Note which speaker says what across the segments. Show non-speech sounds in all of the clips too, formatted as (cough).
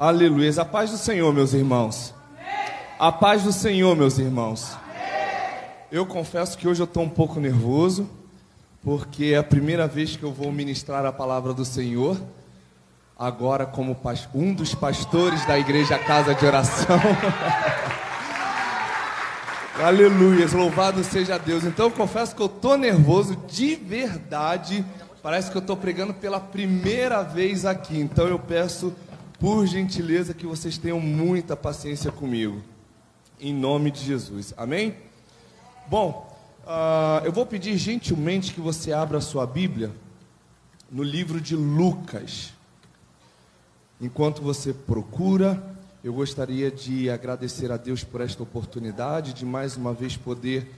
Speaker 1: Aleluia. A paz do Senhor, meus irmãos. A paz do Senhor, meus irmãos. Eu confesso que hoje eu estou um pouco nervoso, porque é a primeira vez que eu vou ministrar a palavra do Senhor, agora como um dos pastores da igreja Casa de Oração. (laughs) Aleluia, louvado seja Deus. Então eu confesso que eu estou nervoso de verdade. Parece que eu estou pregando pela primeira vez aqui. Então eu peço, por gentileza, que vocês tenham muita paciência comigo. Em nome de Jesus. Amém? Bom, uh, eu vou pedir gentilmente que você abra a sua Bíblia no livro de Lucas. Enquanto você procura, eu gostaria de agradecer a Deus por esta oportunidade de mais uma vez poder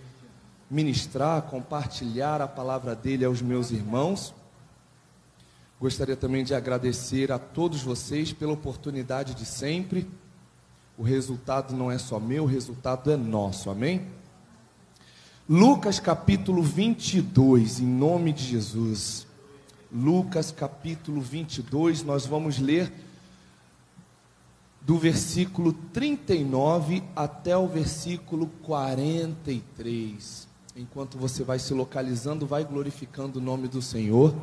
Speaker 1: ministrar, compartilhar a palavra dele aos meus irmãos. Gostaria também de agradecer a todos vocês pela oportunidade de sempre. O resultado não é só meu, o resultado é nosso, amém? Lucas capítulo 22, em nome de Jesus. Lucas capítulo 22, nós vamos ler do versículo 39 até o versículo 43. Enquanto você vai se localizando, vai glorificando o nome do Senhor.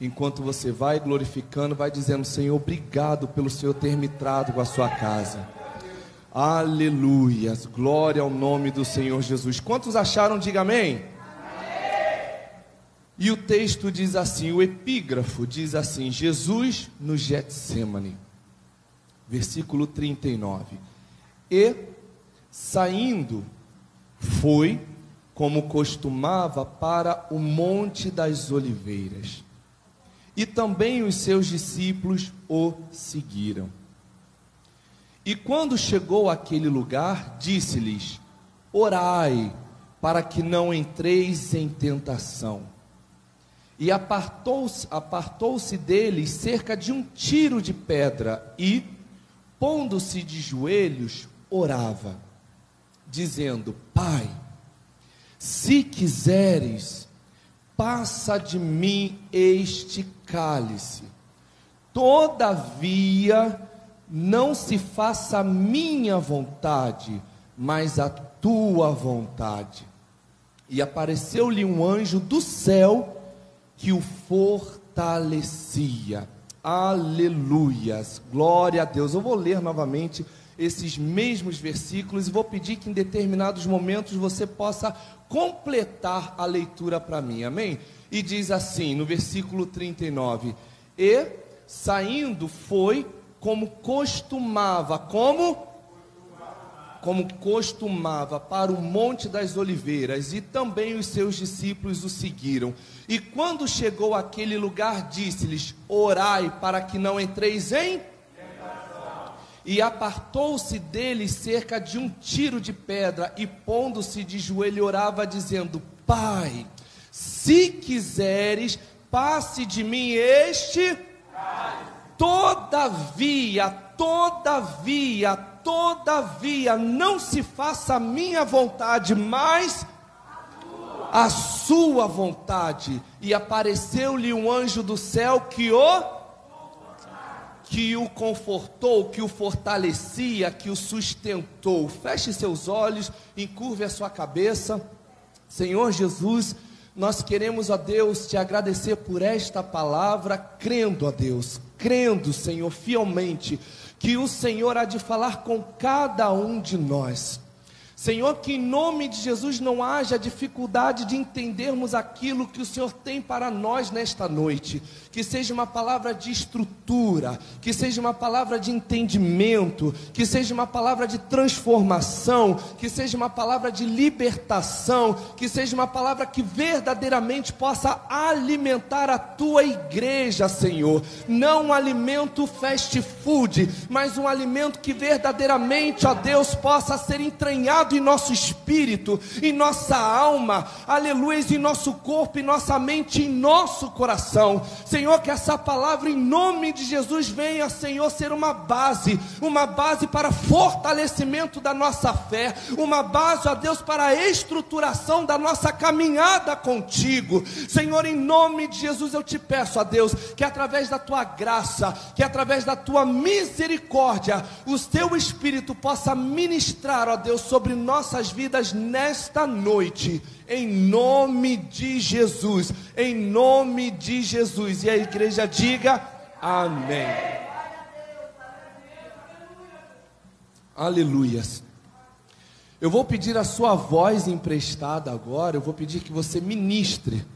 Speaker 1: Enquanto você vai glorificando, vai dizendo: Senhor, obrigado pelo Senhor ter me trago à sua casa. Aleluias, glória ao nome do Senhor Jesus. Quantos acharam? Diga amém. E o texto diz assim: o epígrafo diz assim: Jesus no Getsemane versículo 39. E, saindo, foi, como costumava, para o Monte das Oliveiras. E também os seus discípulos o seguiram. E quando chegou àquele lugar, disse-lhes: Orai, para que não entreis em tentação. E apartou-se apartou deles cerca de um tiro de pedra, e, pondo-se de joelhos, orava, dizendo: Pai, se quiseres, passa de mim este cálice. Todavia, não se faça a minha vontade, mas a tua vontade. E apareceu-lhe um anjo do céu que o fortalecia. Aleluias, glória a Deus. Eu vou ler novamente esses mesmos versículos e vou pedir que em determinados momentos você possa completar a leitura para mim, amém? E diz assim, no versículo 39: E saindo foi como costumava, como como costumava, para o Monte das Oliveiras, e também os seus discípulos o seguiram. E quando chegou àquele lugar, disse-lhes: Orai para que não entreis em. E apartou-se deles cerca de um tiro de pedra, e pondo-se de joelho, orava, dizendo: Pai, se quiseres, passe de mim este. Todavia, todavia, todavia, não se faça a minha vontade, mas a sua vontade. E apareceu-lhe um anjo do céu que o que o confortou, que o fortalecia, que o sustentou. Feche seus olhos, encurve a sua cabeça. Senhor Jesus, nós queremos, ó Deus, te agradecer por esta palavra, crendo, ó Deus, crendo, Senhor, fielmente que o Senhor há de falar com cada um de nós. Senhor, que em nome de Jesus não haja dificuldade de entendermos aquilo que o Senhor tem para nós nesta noite. Que seja uma palavra de estrutura, que seja uma palavra de entendimento, que seja uma palavra de transformação, que seja uma palavra de libertação, que seja uma palavra que verdadeiramente possa alimentar a tua igreja, Senhor. Não um alimento fast food, mas um alimento que verdadeiramente, ó Deus, possa ser entranhado em nosso espírito, em nossa alma, aleluia, em nosso corpo, em nossa mente, em nosso coração. Senhor, que essa palavra em nome de Jesus venha, Senhor, ser uma base, uma base para fortalecimento da nossa fé, uma base, ó Deus, para a estruturação da nossa caminhada contigo. Senhor, em nome de Jesus eu te peço, ó Deus, que através da tua graça, que através da tua misericórdia, o teu Espírito possa ministrar, ó Deus, sobre nossas vidas nesta noite, em nome de Jesus, em nome de Jesus. E a igreja diga amém. Aleluias. Eu vou pedir a sua voz emprestada agora, eu vou pedir que você ministre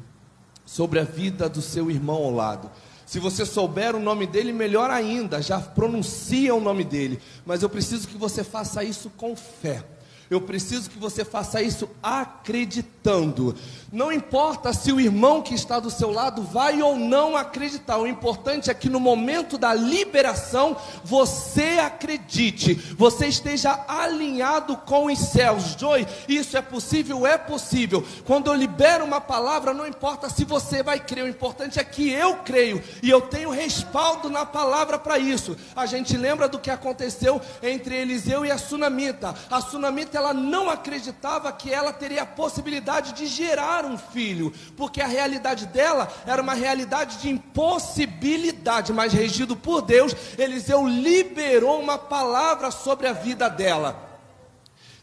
Speaker 1: sobre a vida do seu irmão ao lado. Se você souber o nome dele, melhor ainda, já pronuncia o nome dele. Mas eu preciso que você faça isso com fé. Eu preciso que você faça isso acreditando. Não importa se o irmão que está do seu lado vai ou não acreditar, o importante é que no momento da liberação você acredite, você esteja alinhado com os céus. Joy, isso é possível? É possível. Quando eu libero uma palavra, não importa se você vai crer, o importante é que eu creio e eu tenho respaldo na palavra para isso. A gente lembra do que aconteceu entre Eliseu e a sunamita. A sunamita ela não acreditava que ela teria a possibilidade de gerar um filho, porque a realidade dela era uma realidade de impossibilidade, mas regido por Deus, Eliseu liberou uma palavra sobre a vida dela.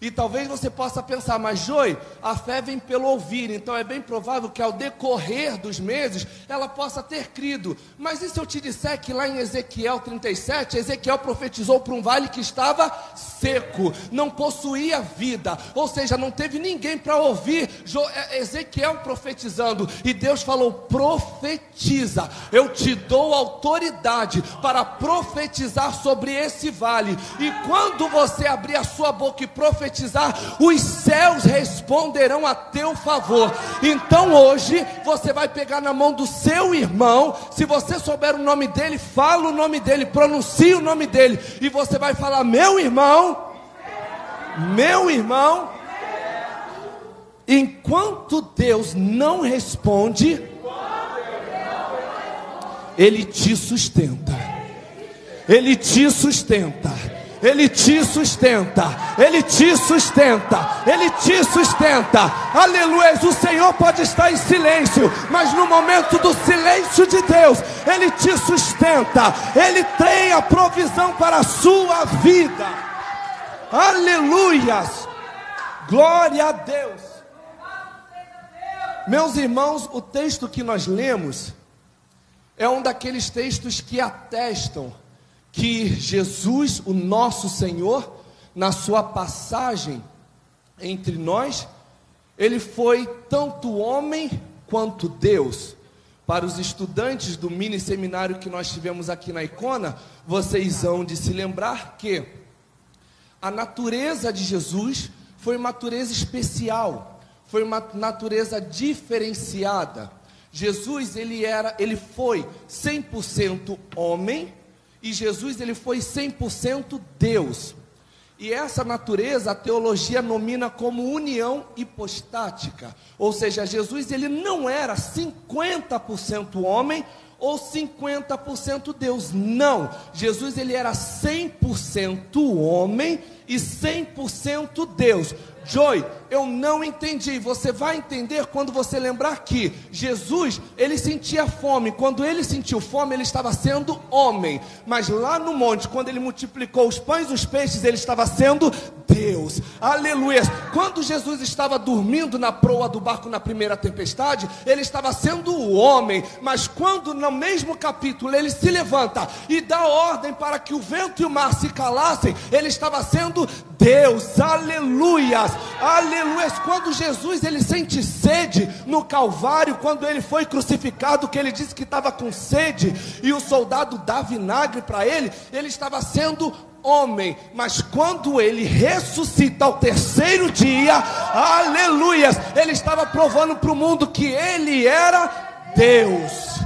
Speaker 1: E talvez você possa pensar, mas Joy, a fé vem pelo ouvir, então é bem provável que ao decorrer dos meses ela possa ter crido. Mas e se eu te disser que lá em Ezequiel 37, Ezequiel profetizou para um vale que estava seco, não possuía vida, ou seja, não teve ninguém para ouvir é, Ezequiel profetizando, e Deus falou: profetiza, eu te dou autoridade para profetizar sobre esse vale, e quando você abrir a sua boca e profetizar, profetizar, os céus responderão a teu favor. Então hoje você vai pegar na mão do seu irmão, se você souber o nome dele, fala o nome dele, pronuncie o nome dele, e você vai falar: Meu irmão, meu irmão. Enquanto Deus não responde, Ele te sustenta. Ele te sustenta. Ele te sustenta, Ele te sustenta, Ele te sustenta. Aleluia. O Senhor pode estar em silêncio, mas no momento do silêncio de Deus, Ele te sustenta, Ele tem a provisão para a sua vida. Aleluias. Glória a Deus. Meus irmãos, o texto que nós lemos é um daqueles textos que atestam que Jesus, o nosso Senhor, na sua passagem entre nós, ele foi tanto homem quanto Deus. Para os estudantes do mini seminário que nós tivemos aqui na Icona, vocês hão de se lembrar que a natureza de Jesus foi uma natureza especial, foi uma natureza diferenciada. Jesus, ele era, ele foi 100% homem e Jesus ele foi 100% Deus. E essa natureza a teologia nomina como união hipostática. Ou seja, Jesus ele não era 50% homem ou 50% Deus. Não. Jesus ele era 100% homem e 100% Deus. Joy, eu não entendi. Você vai entender quando você lembrar que Jesus, ele sentia fome. Quando ele sentiu fome, ele estava sendo homem. Mas lá no monte, quando ele multiplicou os pães e os peixes, ele estava sendo Deus. Aleluia. Quando Jesus estava dormindo na proa do barco na primeira tempestade, ele estava sendo o homem. Mas quando no mesmo capítulo ele se levanta e dá ordem para que o vento e o mar se calassem, ele estava sendo Deus. Aleluias. Aleluia! Quando Jesus ele sente sede no Calvário, quando ele foi crucificado, que ele disse que estava com sede e o soldado dá vinagre para ele, ele estava sendo homem, mas quando ele ressuscita ao terceiro dia, aleluias, ele estava provando para o mundo que ele era Deus.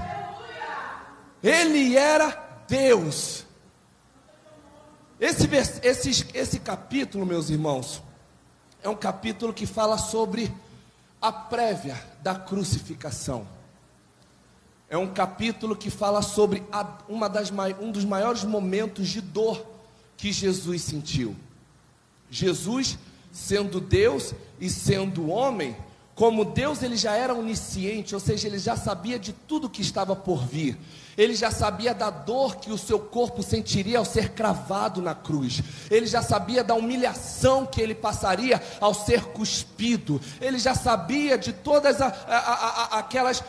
Speaker 1: Ele era Deus. Esse, esse, esse capítulo, meus irmãos, é um capítulo que fala sobre a prévia da crucificação. É um capítulo que fala sobre a, uma das, um dos maiores momentos de dor que Jesus sentiu. Jesus, sendo Deus e sendo homem, como Deus ele já era onisciente, ou seja, ele já sabia de tudo que estava por vir. Ele já sabia da dor que o seu corpo sentiria ao ser cravado na cruz. Ele já sabia da humilhação que ele passaria ao ser cuspido. Ele já sabia de todas a, a, a, aquelas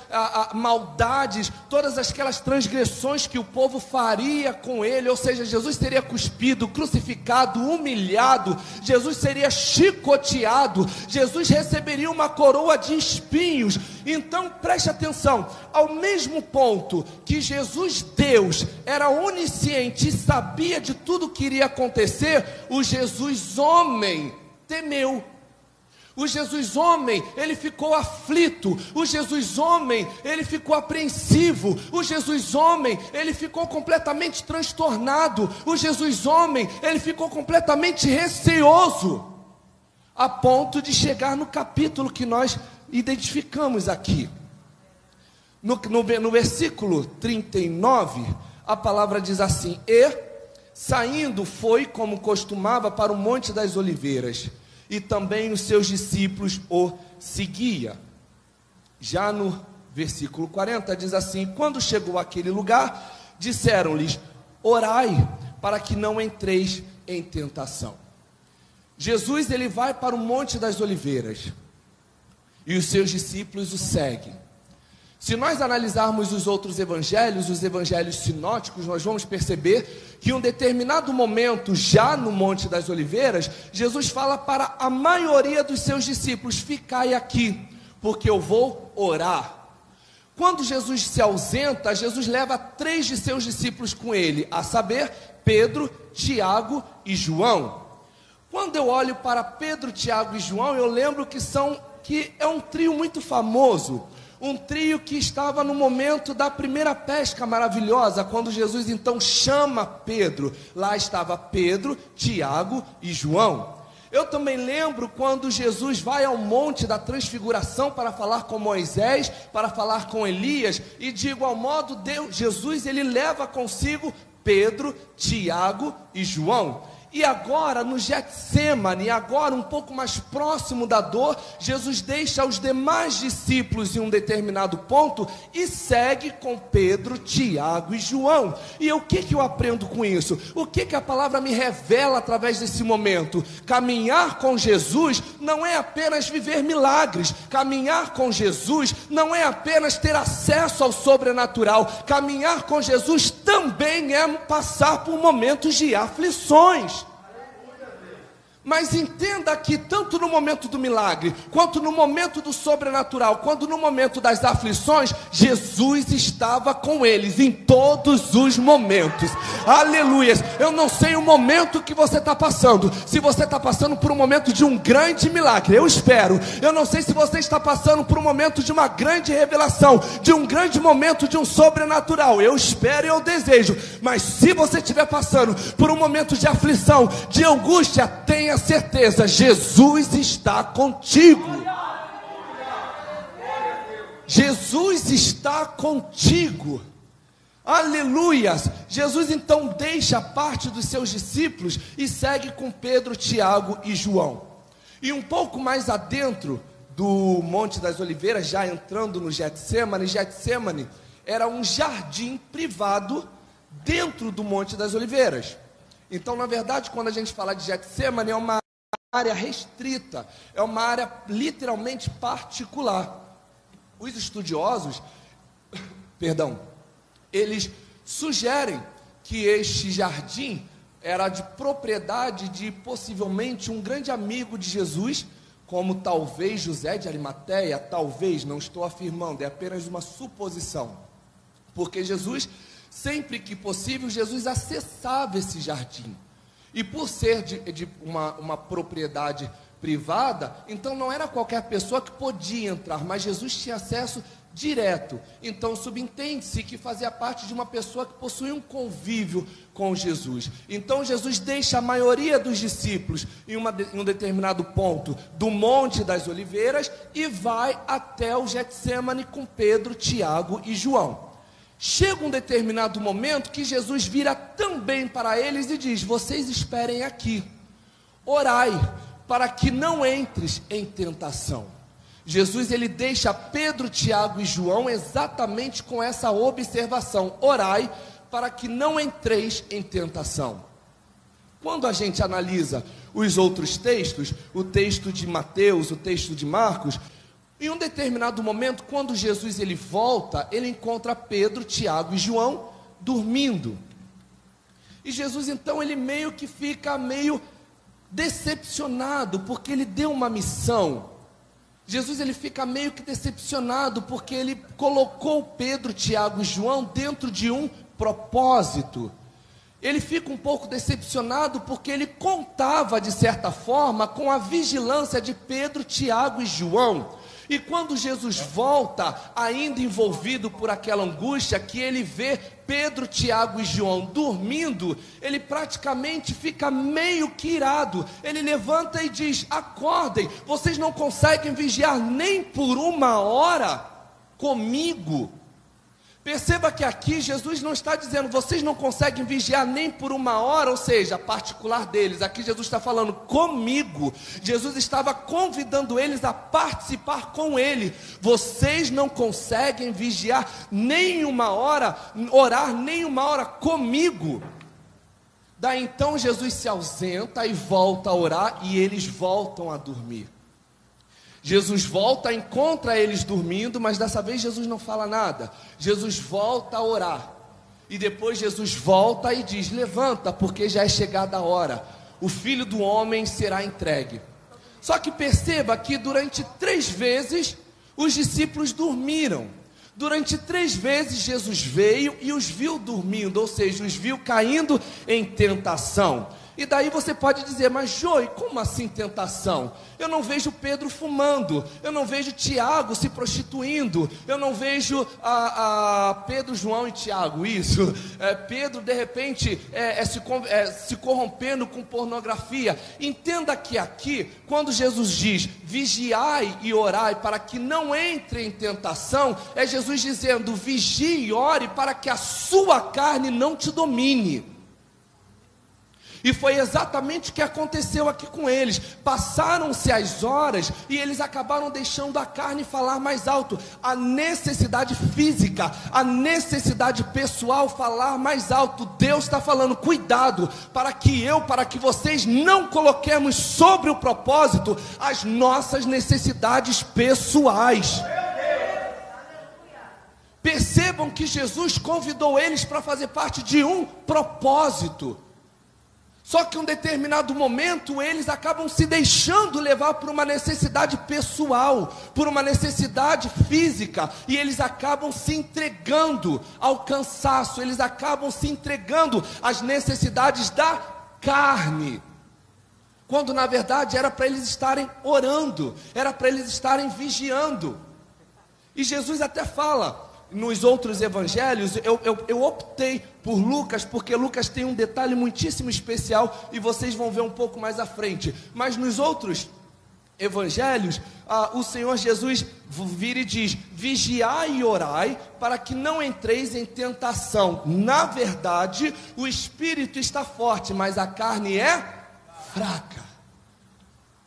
Speaker 1: maldades, todas aquelas transgressões que o povo faria com ele. Ou seja, Jesus seria cuspido, crucificado, humilhado. Jesus seria chicoteado. Jesus receberia uma coroa de espinhos. Então preste atenção: ao mesmo ponto que Jesus Jesus, Deus, era onisciente e sabia de tudo que iria acontecer, o Jesus, homem, temeu. O Jesus homem, ele ficou aflito. O Jesus homem, ele ficou apreensivo. O Jesus homem, ele ficou completamente transtornado. O Jesus homem, ele ficou completamente receoso. A ponto de chegar no capítulo que nós identificamos aqui. No, no, no versículo 39, a palavra diz assim: E saindo foi como costumava para o Monte das Oliveiras, e também os seus discípulos o seguia. Já no versículo 40 diz assim: Quando chegou àquele lugar, disseram-lhes: Orai, para que não entreis em tentação. Jesus ele vai para o Monte das Oliveiras e os seus discípulos o seguem. Se nós analisarmos os outros evangelhos, os evangelhos sinóticos, nós vamos perceber que em um determinado momento, já no Monte das Oliveiras, Jesus fala para a maioria dos seus discípulos: Ficai aqui, porque eu vou orar. Quando Jesus se ausenta, Jesus leva três de seus discípulos com ele, a saber, Pedro, Tiago e João. Quando eu olho para Pedro, Tiago e João, eu lembro que são que é um trio muito famoso um trio que estava no momento da primeira pesca maravilhosa, quando Jesus então chama Pedro. Lá estava Pedro, Tiago e João. Eu também lembro quando Jesus vai ao monte da transfiguração para falar com Moisés, para falar com Elias, e de igual modo Deus, Jesus ele leva consigo Pedro, Tiago e João. E agora, no Getsemane, agora um pouco mais próximo da dor, Jesus deixa os demais discípulos em um determinado ponto e segue com Pedro, Tiago e João. E o que, que eu aprendo com isso? O que, que a palavra me revela através desse momento? Caminhar com Jesus não é apenas viver milagres, caminhar com Jesus não é apenas ter acesso ao sobrenatural, caminhar com Jesus também é passar por momentos de aflições. Mas entenda que, tanto no momento do milagre, quanto no momento do sobrenatural, quanto no momento das aflições, Jesus estava com eles em todos os momentos. Aleluias! Eu não sei o momento que você está passando, se você está passando por um momento de um grande milagre, eu espero. Eu não sei se você está passando por um momento de uma grande revelação, de um grande momento de um sobrenatural, eu espero e eu desejo. Mas se você estiver passando por um momento de aflição, de angústia, tenha tenha certeza, Jesus está contigo. Jesus está contigo. Aleluias! Jesus então deixa parte dos seus discípulos e segue com Pedro, Tiago e João. E um pouco mais adentro do Monte das Oliveiras, já entrando no Getsemane, Getsemane era um jardim privado dentro do Monte das Oliveiras. Então, na verdade, quando a gente fala de Getsemane, é uma área restrita, é uma área literalmente particular. Os estudiosos, (coughs) perdão, eles sugerem que este jardim era de propriedade de possivelmente um grande amigo de Jesus, como talvez José de Arimateia, talvez, não estou afirmando, é apenas uma suposição. Porque Jesus sempre que possível, Jesus acessava esse jardim. E por ser de, de uma, uma propriedade privada, então não era qualquer pessoa que podia entrar, mas Jesus tinha acesso direto. Então subentende-se que fazia parte de uma pessoa que possuía um convívio com Jesus. Então Jesus deixa a maioria dos discípulos em, uma, em um determinado ponto do Monte das Oliveiras e vai até o Getsemane com Pedro, Tiago e João. Chega um determinado momento que Jesus vira também para eles e diz: Vocês esperem aqui, orai, para que não entres em tentação. Jesus ele deixa Pedro, Tiago e João exatamente com essa observação: orai para que não entreis em tentação. Quando a gente analisa os outros textos, o texto de Mateus, o texto de Marcos, em um determinado momento, quando Jesus ele volta, ele encontra Pedro, Tiago e João dormindo. E Jesus então ele meio que fica meio decepcionado, porque ele deu uma missão. Jesus ele fica meio que decepcionado porque ele colocou Pedro, Tiago e João dentro de um propósito. Ele fica um pouco decepcionado porque ele contava de certa forma com a vigilância de Pedro, Tiago e João. E quando Jesus volta, ainda envolvido por aquela angústia, que ele vê Pedro, Tiago e João dormindo, ele praticamente fica meio que irado. Ele levanta e diz: Acordem, vocês não conseguem vigiar nem por uma hora comigo. Perceba que aqui Jesus não está dizendo, vocês não conseguem vigiar nem por uma hora, ou seja, particular deles. Aqui Jesus está falando comigo. Jesus estava convidando eles a participar com ele. Vocês não conseguem vigiar nem uma hora, orar nem uma hora comigo. Daí então Jesus se ausenta e volta a orar e eles voltam a dormir. Jesus volta, encontra eles dormindo, mas dessa vez Jesus não fala nada. Jesus volta a orar. E depois Jesus volta e diz: Levanta, porque já é chegada a hora. O filho do homem será entregue. Só que perceba que durante três vezes os discípulos dormiram. Durante três vezes Jesus veio e os viu dormindo, ou seja, os viu caindo em tentação. E daí você pode dizer, mas Joey, como assim tentação? Eu não vejo Pedro fumando, eu não vejo Tiago se prostituindo, eu não vejo a, a Pedro, João e Tiago, isso. É, Pedro, de repente, é, é, se, é, se corrompendo com pornografia. Entenda que aqui, quando Jesus diz vigiai e orai para que não entre em tentação, é Jesus dizendo vigie e ore para que a sua carne não te domine. E foi exatamente o que aconteceu aqui com eles. Passaram-se as horas e eles acabaram deixando a carne falar mais alto. A necessidade física, a necessidade pessoal falar mais alto. Deus está falando, cuidado, para que eu, para que vocês não coloquemos sobre o propósito as nossas necessidades pessoais. Percebam que Jesus convidou eles para fazer parte de um propósito. Só que um determinado momento eles acabam se deixando levar por uma necessidade pessoal, por uma necessidade física, e eles acabam se entregando ao cansaço, eles acabam se entregando às necessidades da carne. Quando na verdade era para eles estarem orando, era para eles estarem vigiando. E Jesus até fala: nos outros evangelhos, eu, eu, eu, optei por Lucas, porque Lucas tem um detalhe muitíssimo especial e vocês vão ver um pouco mais à frente. Mas nos outros evangelhos, ah, o Senhor Jesus vira e diz: Vigiai e orai, para que não entreis em tentação. Na verdade, o espírito está forte, mas a carne é fraca.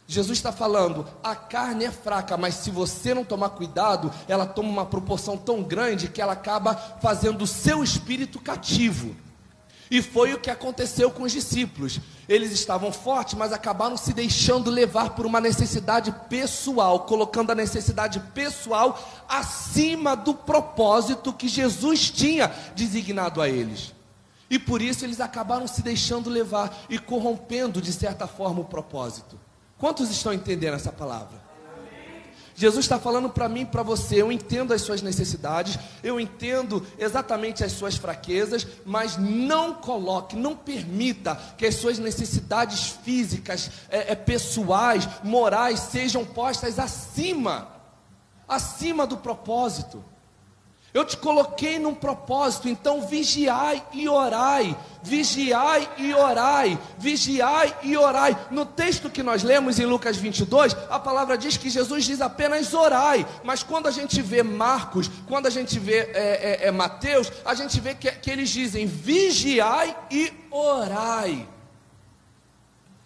Speaker 1: Jesus está falando, a carne é fraca, mas se você não tomar cuidado, ela toma uma proporção tão grande que ela acaba fazendo o seu espírito cativo. E foi o que aconteceu com os discípulos. Eles estavam fortes, mas acabaram se deixando levar por uma necessidade pessoal, colocando a necessidade pessoal acima do propósito que Jesus tinha designado a eles. E por isso eles acabaram se deixando levar e corrompendo, de certa forma, o propósito. Quantos estão entendendo essa palavra? Jesus está falando para mim para você. Eu entendo as suas necessidades, eu entendo exatamente as suas fraquezas, mas não coloque, não permita que as suas necessidades físicas, é, é, pessoais, morais sejam postas acima, acima do propósito. Eu te coloquei num propósito, então vigiai e orai, vigiai e orai, vigiai e orai. No texto que nós lemos em Lucas 22, a palavra diz que Jesus diz apenas orai, mas quando a gente vê Marcos, quando a gente vê é, é, é Mateus, a gente vê que, que eles dizem vigiai e orai.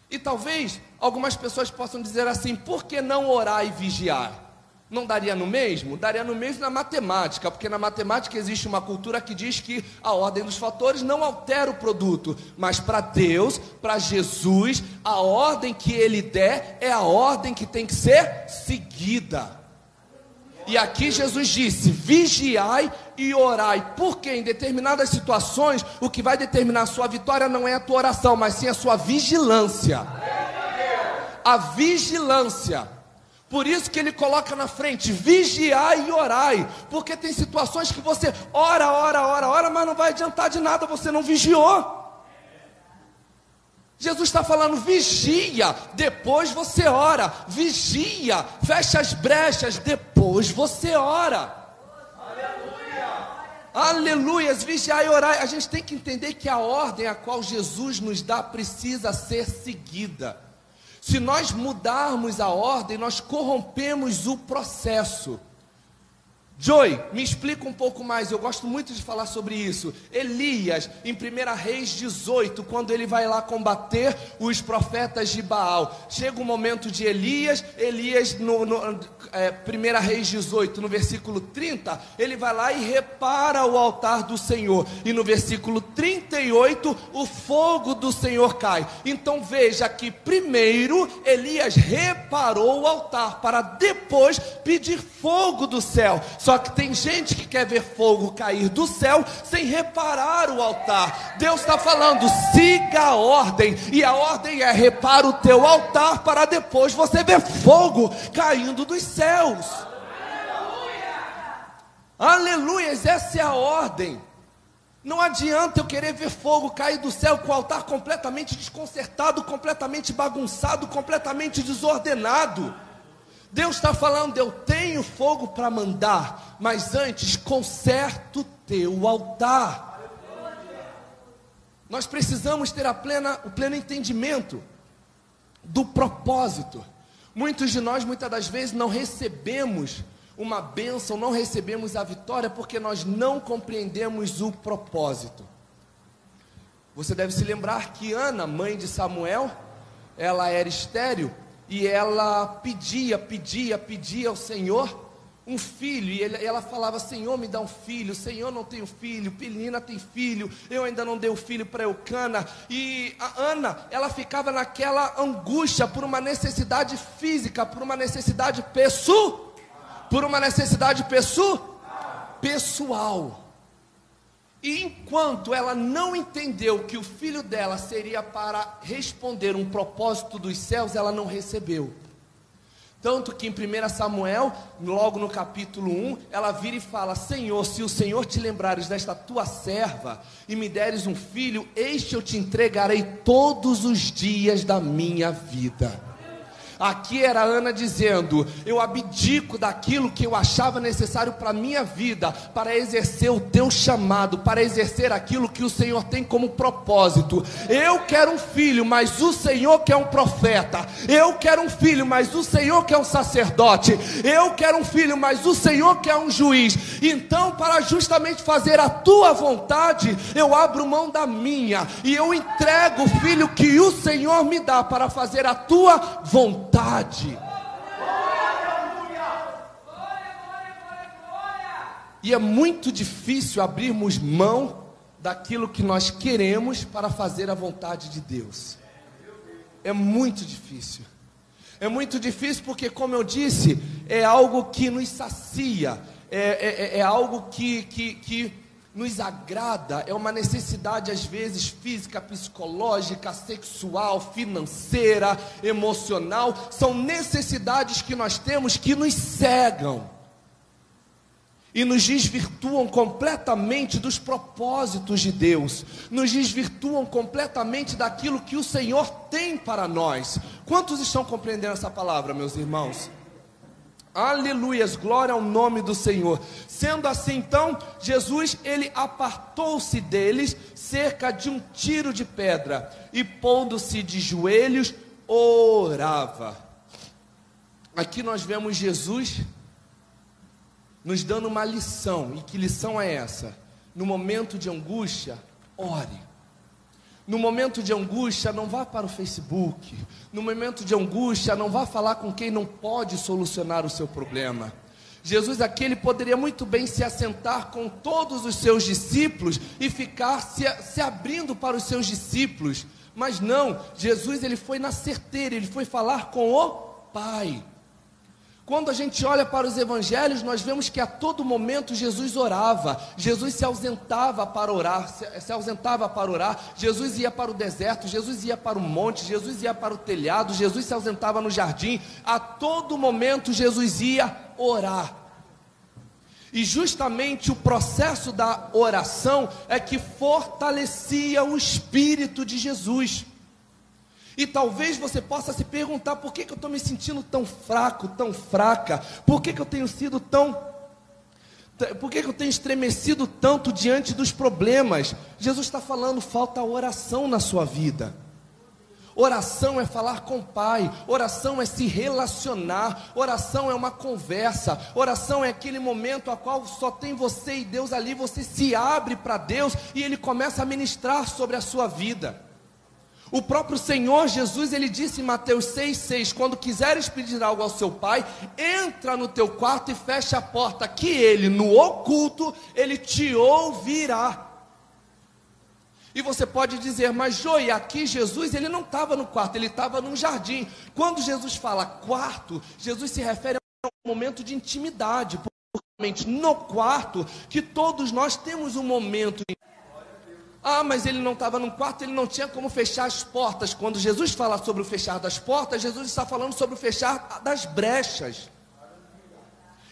Speaker 1: E talvez algumas pessoas possam dizer assim: por que não orar e vigiar? Não daria no mesmo? Daria no mesmo na matemática, porque na matemática existe uma cultura que diz que a ordem dos fatores não altera o produto, mas para Deus, para Jesus, a ordem que Ele der é a ordem que tem que ser seguida. E aqui Jesus disse: vigiai e orai, porque em determinadas situações o que vai determinar a sua vitória não é a tua oração, mas sim a sua vigilância. A vigilância. Por isso que ele coloca na frente, vigiai e orai, porque tem situações que você ora, ora, ora, ora, mas não vai adiantar de nada, você não vigiou. Jesus está falando, vigia, depois você ora, vigia, fecha as brechas, depois você ora. Aleluia. Aleluias, vigiar e orar. A gente tem que entender que a ordem a qual Jesus nos dá precisa ser seguida. Se nós mudarmos a ordem, nós corrompemos o processo. Joy, me explica um pouco mais, eu gosto muito de falar sobre isso. Elias, em 1 Reis 18, quando ele vai lá combater os profetas de Baal, chega o momento de Elias, Elias, no, no é, 1 Reis 18, no versículo 30, ele vai lá e repara o altar do Senhor, e no versículo 38, o fogo do Senhor cai. Então veja que primeiro Elias reparou o altar, para depois pedir fogo do céu. Só só que tem gente que quer ver fogo cair do céu sem reparar o altar. Deus está falando, siga a ordem, e a ordem é repara o teu altar para depois você ver fogo caindo dos céus. Aleluia, essa é a ordem. Não adianta eu querer ver fogo cair do céu com o altar completamente desconcertado, completamente bagunçado, completamente desordenado. Deus está falando, eu tenho fogo para mandar, mas antes conserto teu altar. Nós precisamos ter a plena, o pleno entendimento do propósito. Muitos de nós, muitas das vezes, não recebemos uma bênção, não recebemos a vitória, porque nós não compreendemos o propósito. Você deve se lembrar que Ana, mãe de Samuel, ela era estéril, e ela pedia, pedia, pedia ao Senhor um filho, e ela falava: Senhor, me dá um filho, Senhor, não tenho filho, Pelina tem filho, eu ainda não dei o filho para Eucana. E a Ana, ela ficava naquela angústia por uma necessidade física, por uma necessidade pessoal, por uma necessidade pessoal, pessoal. E enquanto ela não entendeu que o filho dela seria para responder um propósito dos céus, ela não recebeu. Tanto que em 1 Samuel, logo no capítulo 1, ela vira e fala: Senhor, se o Senhor te lembrares desta tua serva e me deres um filho, este eu te entregarei todos os dias da minha vida. Aqui era Ana dizendo: Eu abdico daquilo que eu achava necessário para a minha vida, para exercer o teu chamado, para exercer aquilo que o Senhor tem como propósito. Eu quero um filho, mas o Senhor quer um profeta. Eu quero um filho, mas o Senhor quer um sacerdote. Eu quero um filho, mas o Senhor quer um juiz. Então, para justamente fazer a tua vontade, eu abro mão da minha e eu entrego o filho que o Senhor me dá para fazer a tua vontade vontade. E é muito difícil abrirmos mão daquilo que nós queremos para fazer a vontade de Deus. É muito difícil. É muito difícil porque, como eu disse, é algo que nos sacia, é, é, é, é algo que, que, que nos agrada, é uma necessidade às vezes física, psicológica, sexual, financeira, emocional, são necessidades que nós temos que nos cegam e nos desvirtuam completamente dos propósitos de Deus, nos desvirtuam completamente daquilo que o Senhor tem para nós. Quantos estão compreendendo essa palavra, meus irmãos? Aleluias, glória ao nome do Senhor. Sendo assim, então, Jesus ele apartou-se deles cerca de um tiro de pedra e pondo-se de joelhos orava. Aqui nós vemos Jesus nos dando uma lição. E que lição é essa? No momento de angústia, ore. No momento de angústia, não vá para o Facebook. No momento de angústia, não vá falar com quem não pode solucionar o seu problema. Jesus aqui ele poderia muito bem se assentar com todos os seus discípulos e ficar se, se abrindo para os seus discípulos. Mas não, Jesus ele foi na certeira, ele foi falar com o Pai. Quando a gente olha para os evangelhos, nós vemos que a todo momento Jesus orava, Jesus se ausentava para orar, se, se, ausentava para orar, Jesus ia para o deserto, Jesus ia para o monte, Jesus ia para o telhado, Jesus se ausentava no jardim, a todo momento Jesus ia orar. E justamente o processo da oração é que fortalecia o espírito de Jesus. E talvez você possa se perguntar: por que, que eu estou me sentindo tão fraco, tão fraca? Por que, que eu tenho sido tão. Por que, que eu tenho estremecido tanto diante dos problemas? Jesus está falando: falta oração na sua vida. Oração é falar com o Pai, oração é se relacionar, oração é uma conversa, oração é aquele momento a qual só tem você e Deus ali, você se abre para Deus e Ele começa a ministrar sobre a sua vida. O próprio Senhor Jesus, ele disse em Mateus 6,6: Quando quiseres pedir algo ao seu pai, entra no teu quarto e fecha a porta, que ele, no oculto, ele te ouvirá. E você pode dizer, mas Joia, aqui Jesus, ele não estava no quarto, ele estava num jardim. Quando Jesus fala quarto, Jesus se refere a um momento de intimidade, porque no quarto, que todos nós temos um momento de ah, mas ele não estava num quarto, ele não tinha como fechar as portas. Quando Jesus fala sobre o fechar das portas, Jesus está falando sobre o fechar das brechas.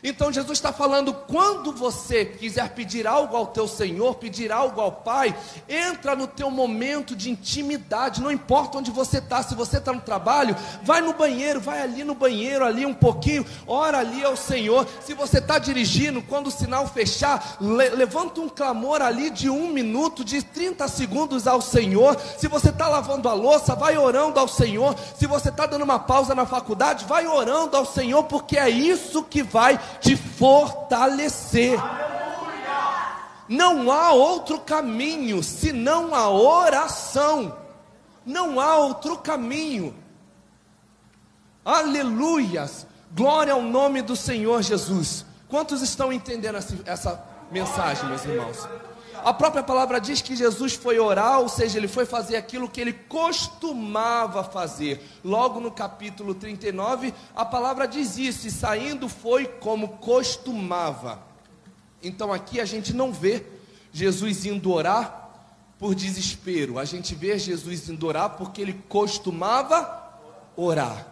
Speaker 1: Então Jesus está falando: quando você quiser pedir algo ao teu Senhor, pedir algo ao Pai, entra no teu momento de intimidade, não importa onde você está, se você está no trabalho, vai no banheiro, vai ali no banheiro, ali um pouquinho, ora ali ao Senhor. Se você está dirigindo, quando o sinal fechar, le levanta um clamor ali de um minuto, de 30 segundos ao Senhor. Se você está lavando a louça, vai orando ao Senhor. Se você está dando uma pausa na faculdade, vai orando ao Senhor, porque é isso que vai te fortalecer. Não há outro caminho senão a oração. Não há outro caminho. Aleluias. Glória ao nome do Senhor Jesus. Quantos estão entendendo essa, essa mensagem, meus irmãos? A própria palavra diz que Jesus foi orar, ou seja, ele foi fazer aquilo que ele costumava fazer. Logo no capítulo 39, a palavra diz isso, e saindo foi como costumava. Então aqui a gente não vê Jesus indo orar por desespero, a gente vê Jesus indo orar porque ele costumava orar.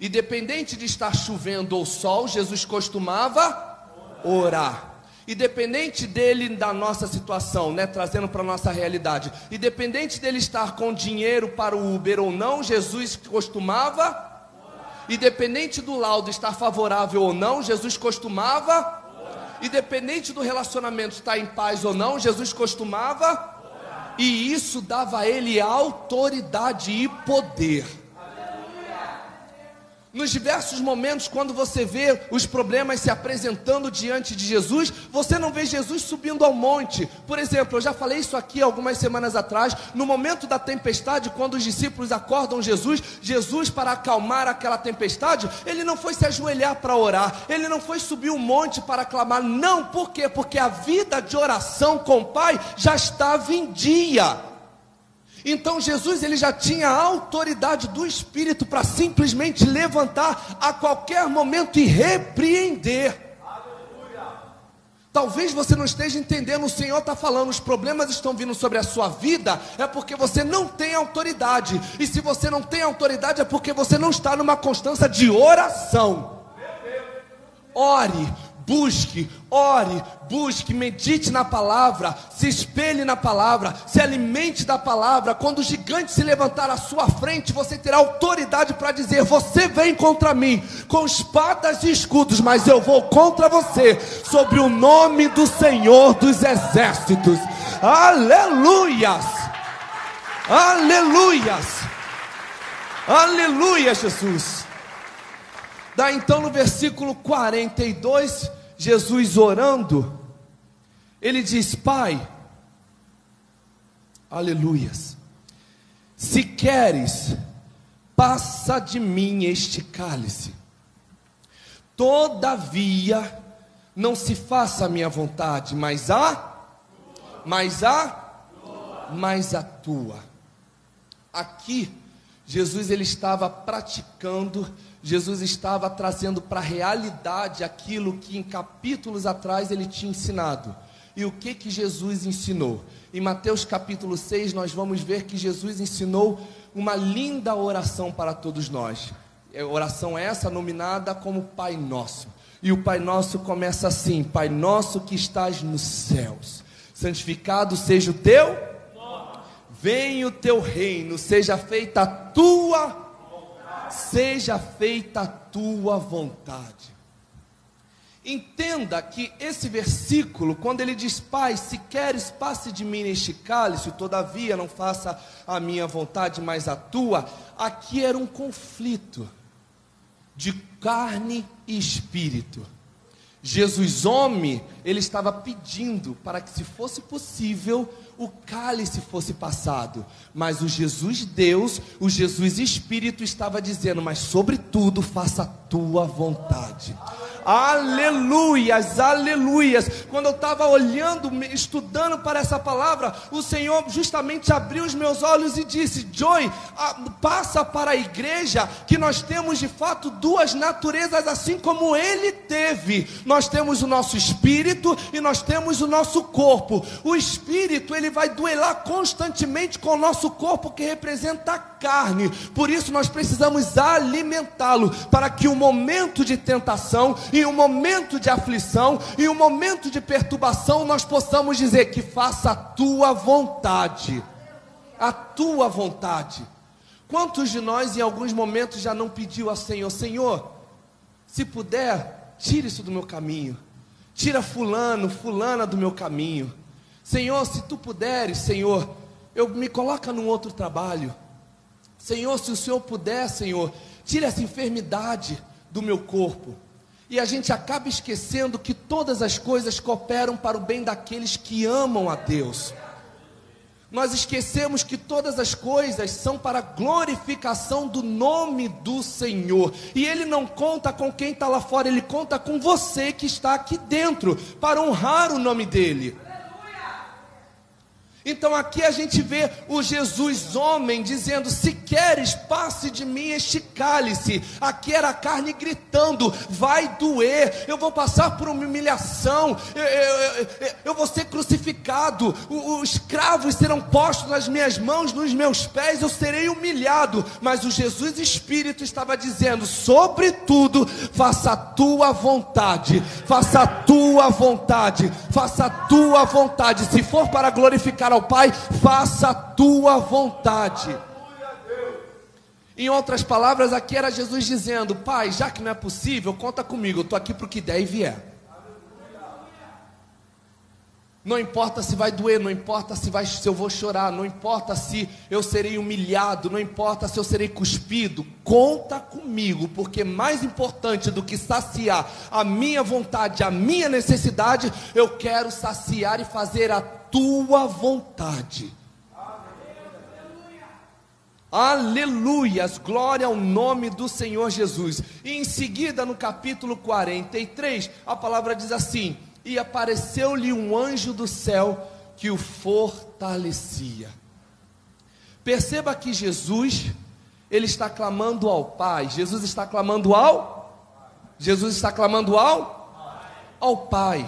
Speaker 1: Independente de estar chovendo ou sol, Jesus costumava orar. Independente dele da nossa situação, né, trazendo para a nossa realidade, independente dele estar com dinheiro para o Uber ou não, Jesus costumava, independente do laudo estar favorável ou não, Jesus costumava, independente do relacionamento estar em paz ou não, Jesus costumava, e isso dava a ele autoridade e poder. Nos diversos momentos, quando você vê os problemas se apresentando diante de Jesus, você não vê Jesus subindo ao monte. Por exemplo, eu já falei isso aqui algumas semanas atrás. No momento da tempestade, quando os discípulos acordam Jesus, Jesus, para acalmar aquela tempestade, ele não foi se ajoelhar para orar, ele não foi subir o um monte para clamar. Não, por quê? Porque a vida de oração com o Pai já estava em dia. Então Jesus ele já tinha a autoridade do Espírito para simplesmente levantar a qualquer momento e repreender. Talvez você não esteja entendendo, o Senhor está falando, os problemas estão vindo sobre a sua vida, é porque você não tem autoridade. E se você não tem autoridade, é porque você não está numa constância de oração. Ore, busque, ore, busque, medite na palavra, se espelhe na palavra, se alimente da palavra. Quando o gigante se levantar à sua frente, você terá autoridade para dizer: Você vem contra mim com espadas e escudos, mas eu vou contra você, sobre o nome do Senhor dos Exércitos. Aleluias! Aleluias! Aleluia, Jesus! Dá então no versículo 42 Jesus orando, ele diz: Pai, aleluias, se queres, passa de mim este cálice, todavia, não se faça a minha vontade, mas a, mas a, mas a tua. Aqui, Jesus ele estava praticando Jesus estava trazendo para a realidade aquilo que em capítulos atrás ele tinha ensinado. E o que que Jesus ensinou? Em Mateus capítulo 6, nós vamos ver que Jesus ensinou uma linda oração para todos nós. É oração essa nominada como Pai Nosso. E o Pai Nosso começa assim: Pai Nosso que estás nos céus, santificado seja o teu, venha o teu reino, seja feita a tua seja feita a tua vontade. Entenda que esse versículo, quando ele diz, Pai, se queres, passe de mim este cálice, todavia não faça a minha vontade, mas a tua, aqui era um conflito de carne e espírito. Jesus, homem, ele estava pedindo para que, se fosse possível, o cálice fosse passado, mas o Jesus Deus, o Jesus Espírito estava dizendo: Mas, sobretudo, faça a tua vontade. Aleluias, aleluias. Quando eu estava olhando, estudando para essa palavra, o Senhor justamente abriu os meus olhos e disse: Joy, passa para a igreja que nós temos de fato duas naturezas, assim como ele teve. Nós temos o nosso espírito e nós temos o nosso corpo. O espírito, ele vai duelar constantemente com o nosso corpo, que representa a carne. Por isso, nós precisamos alimentá-lo para que o momento de tentação em um momento de aflição, em um momento de perturbação, nós possamos dizer que faça a tua vontade. A tua vontade. Quantos de nós em alguns momentos já não pediu ao Senhor, Senhor, se puder, tire isso do meu caminho. Tira fulano, fulana do meu caminho. Senhor, se tu puderes, Senhor, eu me coloca num outro trabalho. Senhor, se o Senhor puder, Senhor, tire essa enfermidade do meu corpo. E a gente acaba esquecendo que todas as coisas cooperam para o bem daqueles que amam a Deus. Nós esquecemos que todas as coisas são para a glorificação do nome do Senhor. E Ele não conta com quem está lá fora, Ele conta com você que está aqui dentro, para honrar o nome dEle. Então aqui a gente vê o Jesus homem dizendo: Se queres, passe de mim este cálice. Aqui era a carne gritando: Vai doer, eu vou passar por uma humilhação, eu, eu, eu, eu vou ser crucificado, os escravos serão postos nas minhas mãos, nos meus pés, eu serei humilhado. Mas o Jesus Espírito estava dizendo: Sobretudo, faça a tua vontade, faça a tua vontade, faça a tua vontade. Se for para glorificar ao Pai, faça a tua vontade. Em outras palavras, aqui era Jesus dizendo: Pai, já que não é possível, conta comigo, eu estou aqui para o que der e vier. Não importa se vai doer, não importa se, vai, se eu vou chorar, não importa se eu serei humilhado, não importa se eu serei cuspido, conta comigo, porque mais importante do que saciar a minha vontade, a minha necessidade, eu quero saciar e fazer a tua vontade. Aleluias, glória ao nome do Senhor Jesus. E em seguida, no capítulo 43, a palavra diz assim: E apareceu-lhe um anjo do céu que o fortalecia. Perceba que Jesus, ele está clamando ao Pai. Jesus está clamando ao Jesus está clamando ao ao Pai.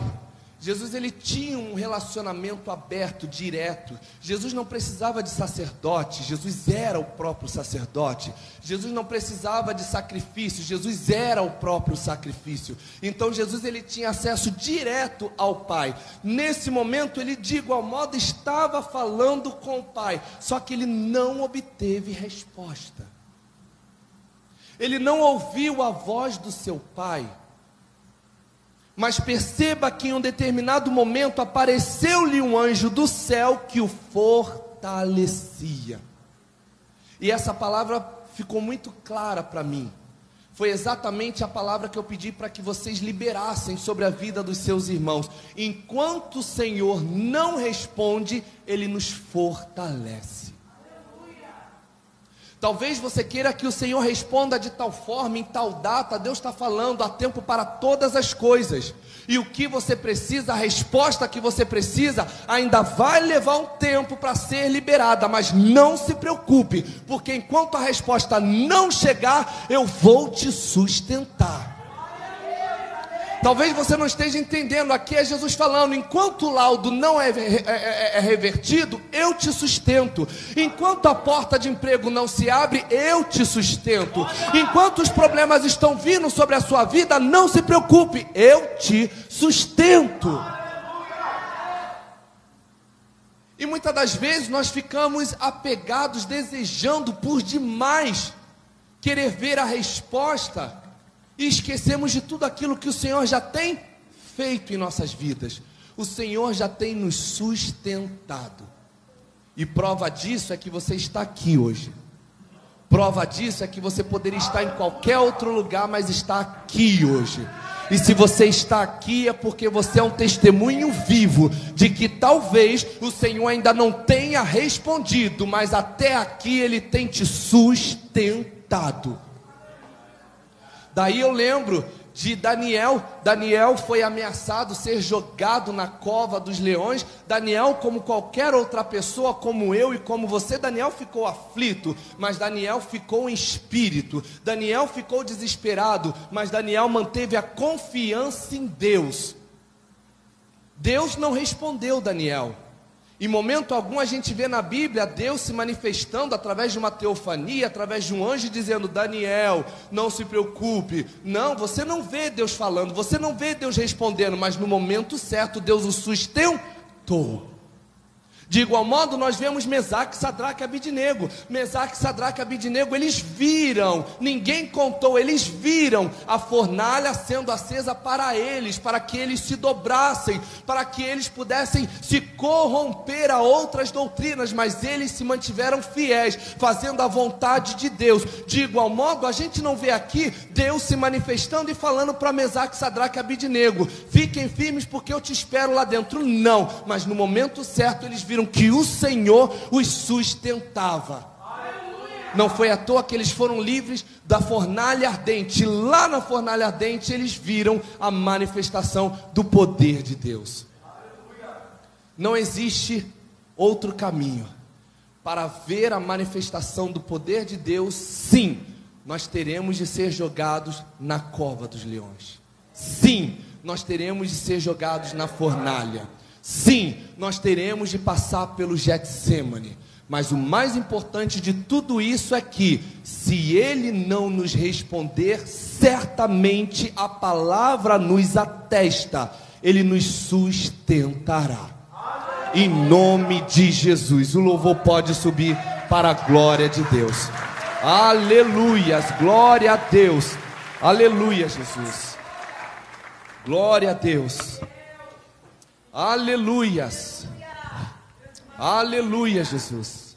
Speaker 1: Jesus ele tinha um relacionamento aberto, direto. Jesus não precisava de sacerdote, Jesus era o próprio sacerdote. Jesus não precisava de sacrifício, Jesus era o próprio sacrifício. Então Jesus ele tinha acesso direto ao Pai. Nesse momento ele de igual modo estava falando com o Pai, só que ele não obteve resposta. Ele não ouviu a voz do seu Pai. Mas perceba que em um determinado momento apareceu-lhe um anjo do céu que o fortalecia. E essa palavra ficou muito clara para mim. Foi exatamente a palavra que eu pedi para que vocês liberassem sobre a vida dos seus irmãos. Enquanto o Senhor não responde, Ele nos fortalece. Talvez você queira que o Senhor responda de tal forma, em tal data. Deus está falando, há tempo para todas as coisas. E o que você precisa, a resposta que você precisa, ainda vai levar um tempo para ser liberada. Mas não se preocupe, porque enquanto a resposta não chegar, eu vou te sustentar. Talvez você não esteja entendendo. Aqui é Jesus falando: enquanto o laudo não é, é, é, é, revertido, eu te sustento. Enquanto a porta de emprego não se abre, eu te sustento. Enquanto os problemas estão vindo sobre a sua vida, não se preocupe, eu te sustento. E muitas das vezes nós ficamos apegados, desejando por demais querer ver a resposta e esquecemos de tudo aquilo que o Senhor já tem feito em nossas vidas. O Senhor já tem nos sustentado. E prova disso é que você está aqui hoje. Prova disso é que você poderia estar em qualquer outro lugar, mas está aqui hoje. E se você está aqui é porque você é um testemunho vivo de que talvez o Senhor ainda não tenha respondido, mas até aqui ele tem te sustentado. Daí eu lembro de Daniel. Daniel foi ameaçado ser jogado na cova dos leões. Daniel, como qualquer outra pessoa, como eu e como você, Daniel ficou aflito, mas Daniel ficou em espírito. Daniel ficou desesperado, mas Daniel manteve a confiança em Deus. Deus não respondeu Daniel. Em momento algum a gente vê na Bíblia Deus se manifestando através de uma teofania, através de um anjo dizendo: Daniel, não se preocupe. Não, você não vê Deus falando, você não vê Deus respondendo, mas no momento certo Deus o sustentou. De igual modo, nós vemos Mesaque, Sadraque e Abidinego. Mesaque, Sadraque e Abidinego, eles viram, ninguém contou, eles viram a fornalha sendo acesa para eles, para que eles se dobrassem, para que eles pudessem se corromper a outras doutrinas, mas eles se mantiveram fiéis, fazendo a vontade de Deus. De igual modo, a gente não vê aqui Deus se manifestando e falando para Mesaque, Sadraque e Abidinego: fiquem firmes porque eu te espero lá dentro. Não, mas no momento certo eles viram que o Senhor os sustentava. Não foi à toa que eles foram livres da fornalha ardente. Lá na fornalha ardente eles viram a manifestação do poder de Deus. Não existe outro caminho para ver a manifestação do poder de Deus. Sim, nós teremos de ser jogados na cova dos leões. Sim, nós teremos de ser jogados na fornalha. Sim, nós teremos de passar pelo Getsemane. Mas o mais importante de tudo isso é que, se ele não nos responder, certamente a palavra nos atesta, ele nos sustentará. Em nome de Jesus, o louvor pode subir para a glória de Deus. Aleluias, glória a Deus. Aleluia, Jesus. Glória a Deus. Aleluias. Aleluia, Jesus.